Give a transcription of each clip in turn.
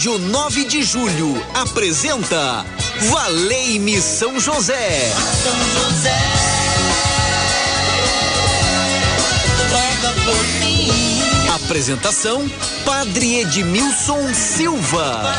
Rádio 9 de Julho apresenta Valei-me São José. São José. por mim. Apresentação Padre Edmilson Silva.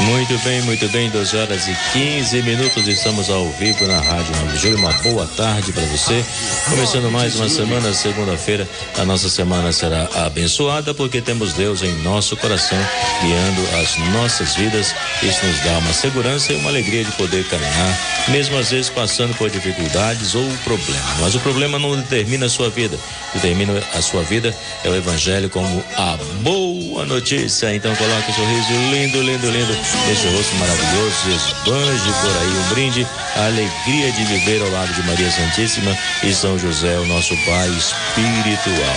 Muito bem, muito bem, 12 horas e 15 minutos, estamos ao vivo na Rádio 9 de Julho. Uma boa tarde para você. Começando mais uma semana, segunda-feira, a nossa semana será abençoada porque temos Deus em nosso coração, guiando as nossas vidas. Isso nos dá uma segurança e uma alegria de poder caminhar, mesmo às vezes passando por dificuldades ou problemas. Mas o problema não determina a sua vida, determina a sua vida é o Evangelho como a boa notícia. Então coloque um sorriso lindo, lindo, lindo nesse rosto maravilhoso, esbanje por aí um brinde, a alegria de viver ao lado de Maria Santíssima e São José, o nosso Pai espiritual.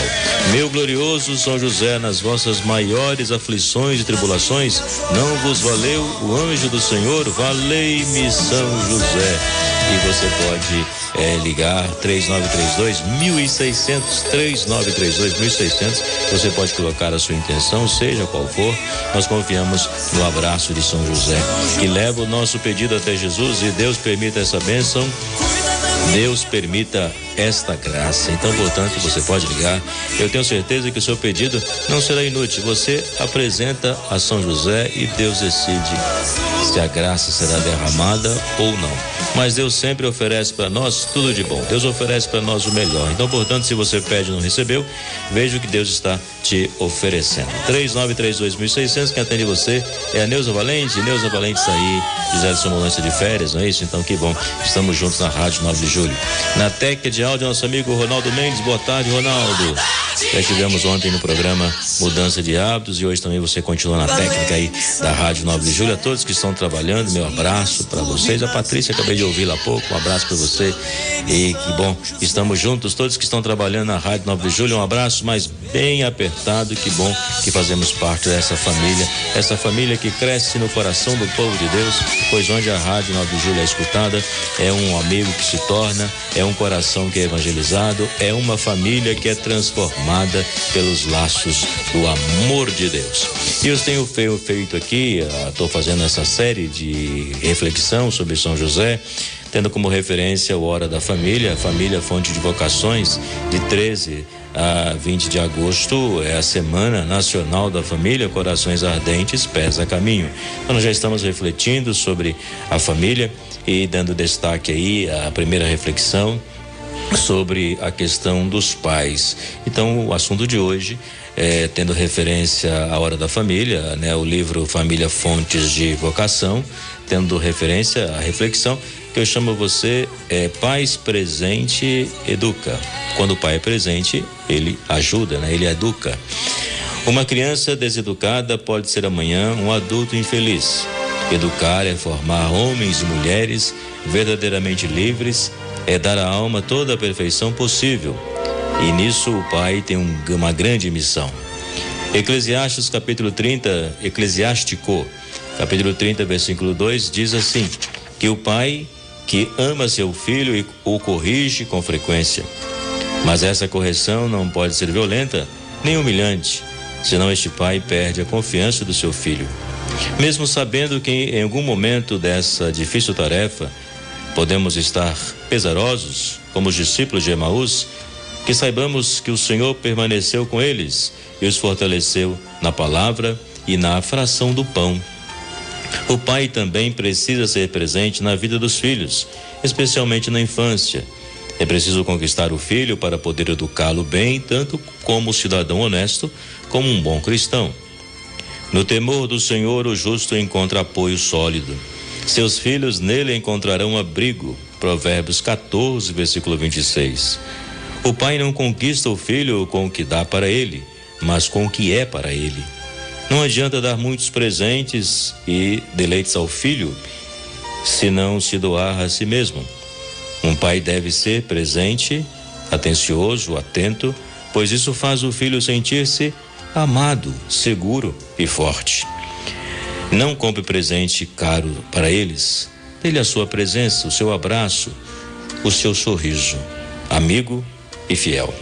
Meu glorioso São José, nas vossas maiores aflições e tribulações, não vos valeu o anjo do Senhor? Valei-me São José. E você pode é, ligar 3932 1600 3932 1600. Você pode colocar a sua intenção, seja qual for. Nós confiamos no abraço de São José, que leva o nosso pedido até Jesus e Deus permita essa bênção. Deus permita esta graça. Então, portanto, você pode ligar. Eu tenho certeza que o seu pedido não será inútil. Você apresenta a São José e Deus decide se a graça será derramada ou não. Mas Deus sempre oferece para nós tudo de bom. Deus oferece para nós o melhor. Então, portanto, se você pede e não recebeu, veja o que Deus está te oferecendo. 3932.600, quem atende você é a Neuza Valente. Neuza Valente está aí, Gisele Somolância de férias, não é isso? Então, que bom. Estamos juntos na Rádio 9 de Julho. Na técnica de áudio, nosso amigo Ronaldo Mendes. Boa tarde, Ronaldo. Já tivemos ontem no programa Mudança de Hábitos e hoje também você continua na técnica aí da Rádio 9 de Julho. A todos que estão trabalhando, meu abraço para vocês. A Patrícia, acabei de ouvi-la há pouco. Um abraço para você. E que bom, estamos juntos, todos que estão trabalhando na Rádio 9 de Julho. Um abraço, mas bem apertado. Que bom que fazemos parte dessa família, essa família que cresce no coração do povo de Deus, pois onde a Rádio 9 de Julho é escutada, é um amigo que se torna, é um coração que é evangelizado, é uma família que é transformada pelos laços do amor de Deus. E eu tenho feito aqui, estou fazendo essa série de reflexão sobre São José tendo como referência o Hora da Família, Família Fonte de Vocações, de 13 a 20 de agosto é a Semana Nacional da Família, Corações Ardentes, Pés a Caminho. Então nós já estamos refletindo sobre a família e dando destaque aí à primeira reflexão sobre a questão dos pais. Então o assunto de hoje é, tendo referência à Hora da Família, né, o livro Família Fontes de Vocação, tendo referência à reflexão que eu chamo você é pais presente educa. Quando o pai é presente, ele ajuda, né? Ele educa. Uma criança deseducada pode ser amanhã um adulto infeliz. Educar é formar homens e mulheres verdadeiramente livres, é dar à alma toda a perfeição possível. E nisso o pai tem um, uma grande missão. Eclesiastes capítulo 30, Eclesiástico, capítulo 30, versículo 2 diz assim: que o pai que ama seu filho e o corrige com frequência. Mas essa correção não pode ser violenta nem humilhante, senão este pai perde a confiança do seu filho. Mesmo sabendo que em algum momento dessa difícil tarefa podemos estar pesarosos, como os discípulos de Emaús, que saibamos que o Senhor permaneceu com eles e os fortaleceu na palavra e na fração do pão o pai também precisa ser presente na vida dos filhos, especialmente na infância. É preciso conquistar o filho para poder educá-lo bem, tanto como cidadão honesto, como um bom cristão. No temor do Senhor, o justo encontra apoio sólido. Seus filhos nele encontrarão abrigo. Provérbios 14, versículo 26. O pai não conquista o filho com o que dá para ele, mas com o que é para ele. Não adianta dar muitos presentes e deleites ao filho se não se doar a si mesmo. Um pai deve ser presente, atencioso, atento, pois isso faz o filho sentir-se amado, seguro e forte. Não compre presente caro para eles. Dê-lhe a sua presença, o seu abraço, o seu sorriso, amigo e fiel.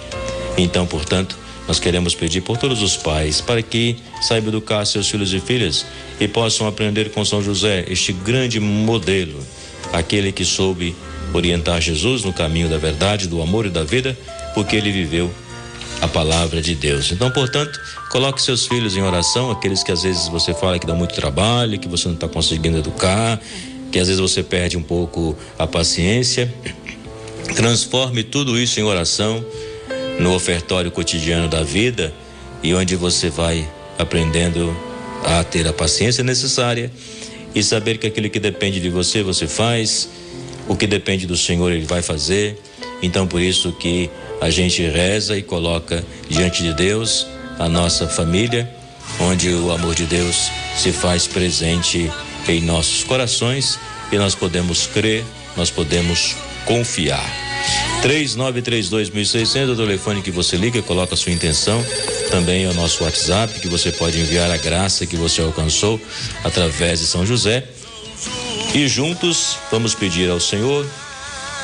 Então, portanto, nós queremos pedir por todos os pais para que saibam educar seus filhos e filhas e possam aprender com São José, este grande modelo, aquele que soube orientar Jesus no caminho da verdade, do amor e da vida, porque ele viveu a palavra de Deus. Então, portanto, coloque seus filhos em oração, aqueles que às vezes você fala que dá muito trabalho, que você não está conseguindo educar, que às vezes você perde um pouco a paciência. Transforme tudo isso em oração no ofertório cotidiano da vida e onde você vai aprendendo a ter a paciência necessária e saber que aquilo que depende de você, você faz, o que depende do Senhor, Ele vai fazer. Então, por isso que a gente reza e coloca diante de Deus a nossa família, onde o amor de Deus se faz presente em nossos corações e nós podemos crer, nós podemos confiar. 3932.600 é o telefone que você liga, coloca a sua intenção. Também é o nosso WhatsApp que você pode enviar a graça que você alcançou através de São José. E juntos vamos pedir ao Senhor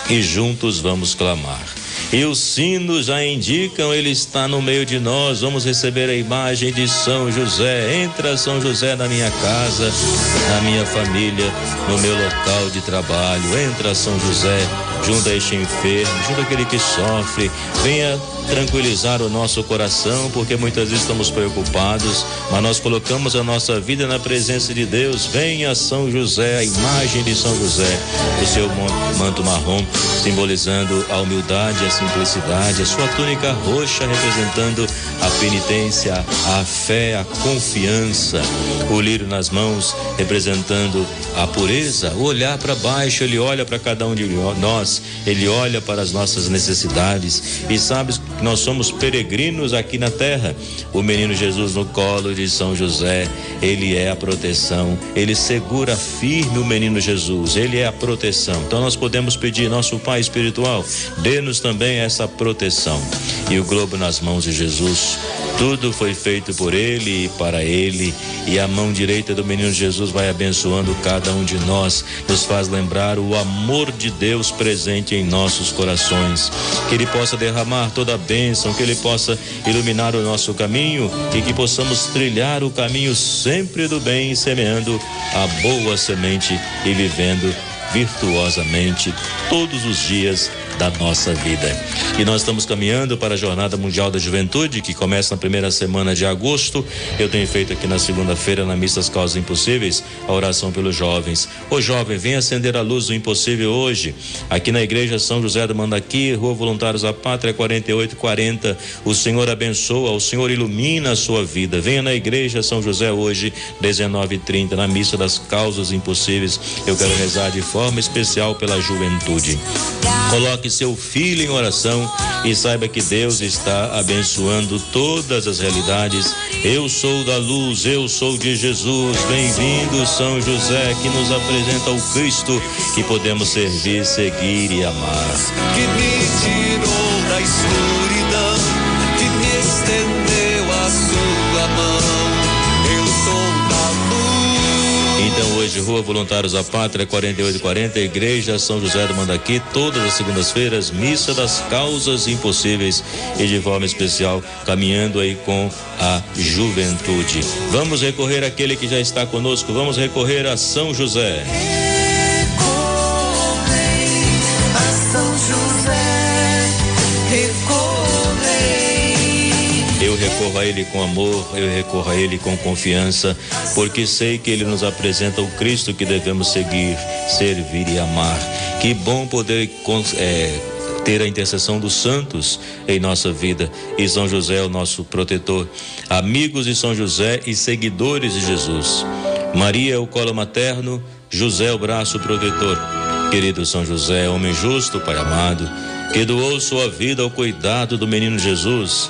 e juntos vamos clamar. E os sinos já indicam, ele está no meio de nós. Vamos receber a imagem de São José. Entra São José na minha casa, na minha família, no meu local de trabalho. Entra São José junto a este enfermo, junto àquele que sofre. Venha tranquilizar o nosso coração, porque muitas vezes estamos preocupados, mas nós colocamos a nossa vida na presença de Deus. Venha São José, a imagem de São José, o seu manto marrom, simbolizando a humildade, a simplicidade, a sua túnica roxa representando a penitência, a fé, a confiança, o lírio nas mãos representando a pureza, o olhar para baixo, ele olha para cada um de nós, ele olha para as nossas necessidades e sabe nós somos peregrinos aqui na terra. O menino Jesus no colo de São José, ele é a proteção, ele segura firme o menino Jesus, ele é a proteção. Então nós podemos pedir, nosso Pai espiritual, dê-nos também essa proteção. E o globo nas mãos de Jesus, tudo foi feito por ele e para ele, e a mão direita do menino Jesus vai abençoando cada um de nós, nos faz lembrar o amor de Deus presente em nossos corações. Que ele possa derramar toda a bênção, que Ele possa iluminar o nosso caminho e que possamos trilhar o caminho sempre do bem, semeando a boa semente e vivendo virtuosamente todos os dias da nossa vida. E nós estamos caminhando para a Jornada Mundial da Juventude, que começa na primeira semana de agosto. Eu tenho feito aqui na segunda-feira, na Missa das Causas Impossíveis, a oração pelos jovens. Ô jovem, vem acender a luz do impossível hoje. Aqui na Igreja São José do Mandaqui, Rua Voluntários da Pátria, 4840. O Senhor abençoa, o Senhor ilumina a sua vida. Venha na Igreja São José hoje, 19:30, na Missa das Causas Impossíveis. Eu quero rezar de forma especial pela juventude. Coloque seu filho em oração e saiba que Deus está abençoando todas as realidades. Eu sou da luz, eu sou de Jesus. Bem-vindo, São José, que nos apresenta o Cristo que podemos servir, seguir e amar. Que me tirou da escuridão, Hoje, Rua Voluntários da Pátria, 4840, Igreja São José do Mandaqui, todas as segundas-feiras, Missa das Causas Impossíveis e de forma especial, caminhando aí com a juventude. Vamos recorrer àquele que já está conosco, vamos recorrer a São José. Recorro a Ele com amor, eu recorro a Ele com confiança, porque sei que Ele nos apresenta o Cristo que devemos seguir, servir e amar. Que bom poder é, ter a intercessão dos santos em nossa vida. E São José é o nosso protetor. Amigos de São José e seguidores de Jesus. Maria é o colo materno, José é o braço protetor. Querido São José, homem justo, Pai amado, que doou sua vida ao cuidado do menino Jesus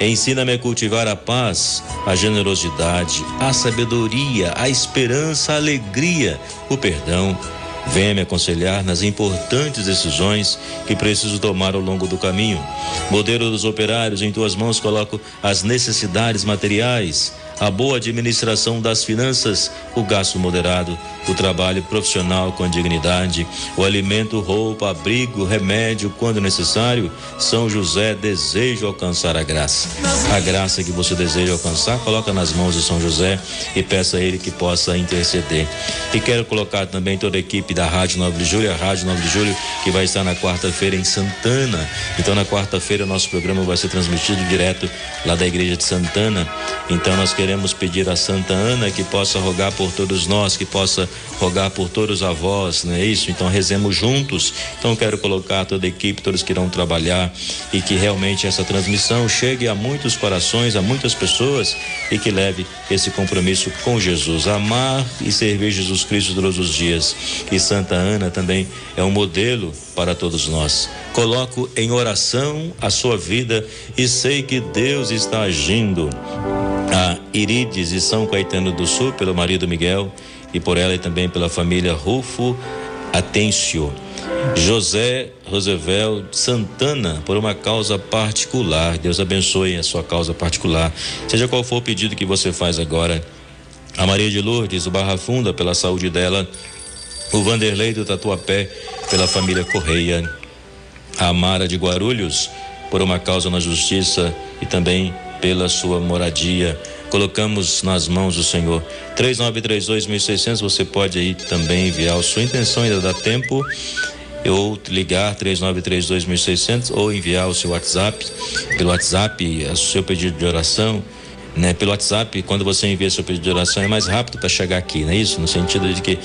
Ensina-me a cultivar a paz, a generosidade, a sabedoria, a esperança, a alegria, o perdão. Venha me aconselhar nas importantes decisões que preciso tomar ao longo do caminho. Modelo dos operários, em tuas mãos coloco as necessidades materiais, a boa administração das finanças, o gasto moderado, o trabalho profissional com dignidade, o alimento, roupa, abrigo, remédio quando necessário. São José deseja alcançar a graça. A graça que você deseja alcançar, coloca nas mãos de São José e peça a ele que possa interceder. E quero colocar também toda a equipe da Rádio 9 de Julho, a Rádio 9 de Julho, que vai estar na quarta-feira em Santana. Então, na quarta-feira, nosso programa vai ser transmitido direto lá da Igreja de Santana. Então, nós queremos pedir a Santa Ana que possa rogar por todos nós, que possa rogar por todos os avós, não é isso? Então rezemos juntos. Então quero colocar toda a equipe, todos que irão trabalhar e que realmente essa transmissão chegue a muitos corações, a muitas pessoas e que leve esse compromisso com Jesus, amar e servir Jesus Cristo todos os dias. E Santa Ana também é um modelo para todos nós. Coloco em oração a sua vida e sei que Deus está agindo. A Irides e São Caetano do Sul, pelo marido Miguel, e por ela e também pela família Rufo Atencio. José Roosevelt Santana, por uma causa particular. Deus abençoe a sua causa particular. Seja qual for o pedido que você faz agora. A Maria de Lourdes, o Barra Funda, pela saúde dela. O Vanderlei do Tatuapé, pela família Correia. A Amara de Guarulhos, por uma causa na justiça e também pela sua moradia colocamos nas mãos do Senhor. 3932.600, você pode aí também enviar a sua intenção, ainda dá tempo. Ou ligar 3932.600 ou enviar o seu WhatsApp, pelo WhatsApp, o seu pedido de oração. Né, pelo WhatsApp, quando você envia seu pedido de oração, é mais rápido para chegar aqui, não é isso? No sentido de que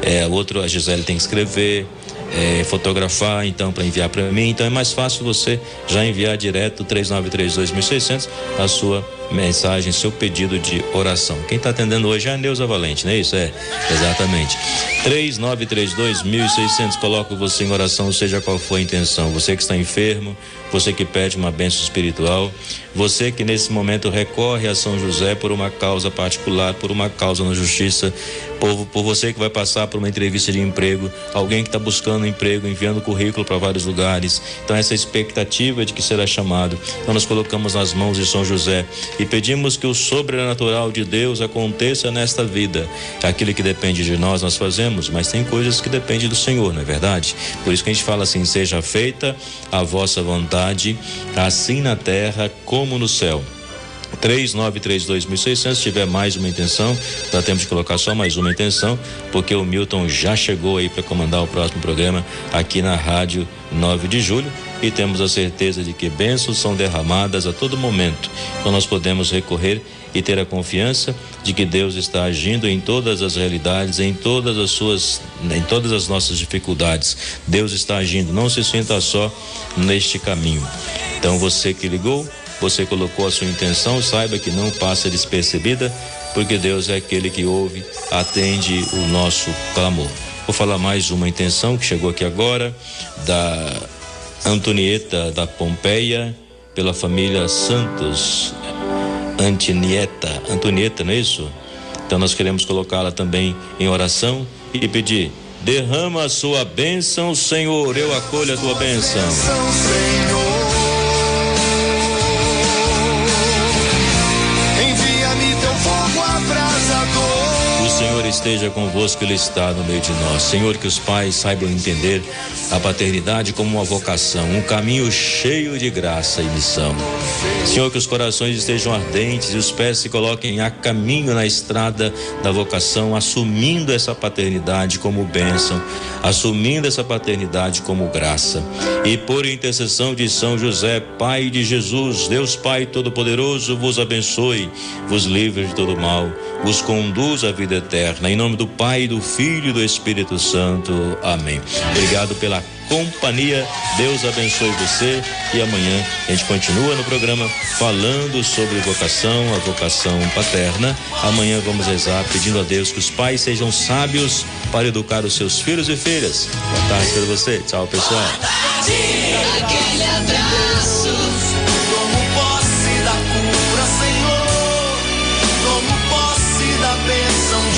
é, outro, a Gisele tem que escrever, é, fotografar, então, para enviar para mim. Então é mais fácil você já enviar direto 3932.600 a sua mensagem, seu pedido de oração. Quem está atendendo hoje é a Neuza Valente, não é isso? É, exatamente. 3932.600, coloco você em oração, seja qual for a intenção. Você que está enfermo, você que pede uma bênção espiritual, você que nesse momento recorre a São José por uma causa particular, por uma causa na justiça, por, por você que vai passar por uma entrevista de emprego, alguém que está buscando emprego, enviando currículo para vários lugares. Então, essa expectativa de que será chamado. Então, nós colocamos nas mãos de São José e pedimos que o sobrenatural de Deus aconteça nesta vida. Aquilo que depende de nós, nós fazemos, mas tem coisas que dependem do Senhor, não é verdade? Por isso que a gente fala assim: seja feita a vossa vontade, assim na terra como no céu. 3932.600. Se tiver mais uma intenção, dá tempo de colocar só mais uma intenção, porque o Milton já chegou aí para comandar o próximo programa aqui na Rádio 9 de Julho e temos a certeza de que bênçãos são derramadas a todo momento. Então nós podemos recorrer e ter a confiança de que Deus está agindo em todas as realidades, em todas as suas, em todas as nossas dificuldades. Deus está agindo, não se sinta só neste caminho. Então você que ligou, você colocou a sua intenção, saiba que não passa despercebida, porque Deus é aquele que ouve, atende o nosso clamor. Vou falar mais uma intenção que chegou aqui agora, da Antonieta da Pompeia, pela família Santos, Antonieta, Antonieta, não é isso? Então nós queremos colocá-la também em oração e pedir: derrama a sua bênção, Senhor, eu acolho a tua bênção. Esteja convosco, Ele está no meio de nós. Senhor, que os pais saibam entender a paternidade como uma vocação, um caminho cheio de graça e missão. Senhor, que os corações estejam ardentes e os pés se coloquem a caminho na estrada da vocação, assumindo essa paternidade como bênção, assumindo essa paternidade como graça. E por intercessão de São José, Pai de Jesus, Deus Pai Todo-Poderoso, vos abençoe, vos livre de todo mal, vos conduz à vida eterna eterna. Em nome do Pai, do Filho e do Espírito Santo. Amém. Obrigado pela companhia. Deus abençoe você e amanhã a gente continua no programa falando sobre vocação, a vocação paterna. Amanhã vamos rezar pedindo a Deus que os pais sejam sábios para educar os seus filhos e filhas. Boa tarde para você. Tchau, pessoal. Boa tarde, aquele abraço. Como posse da cura, Senhor. Como posse da bênção de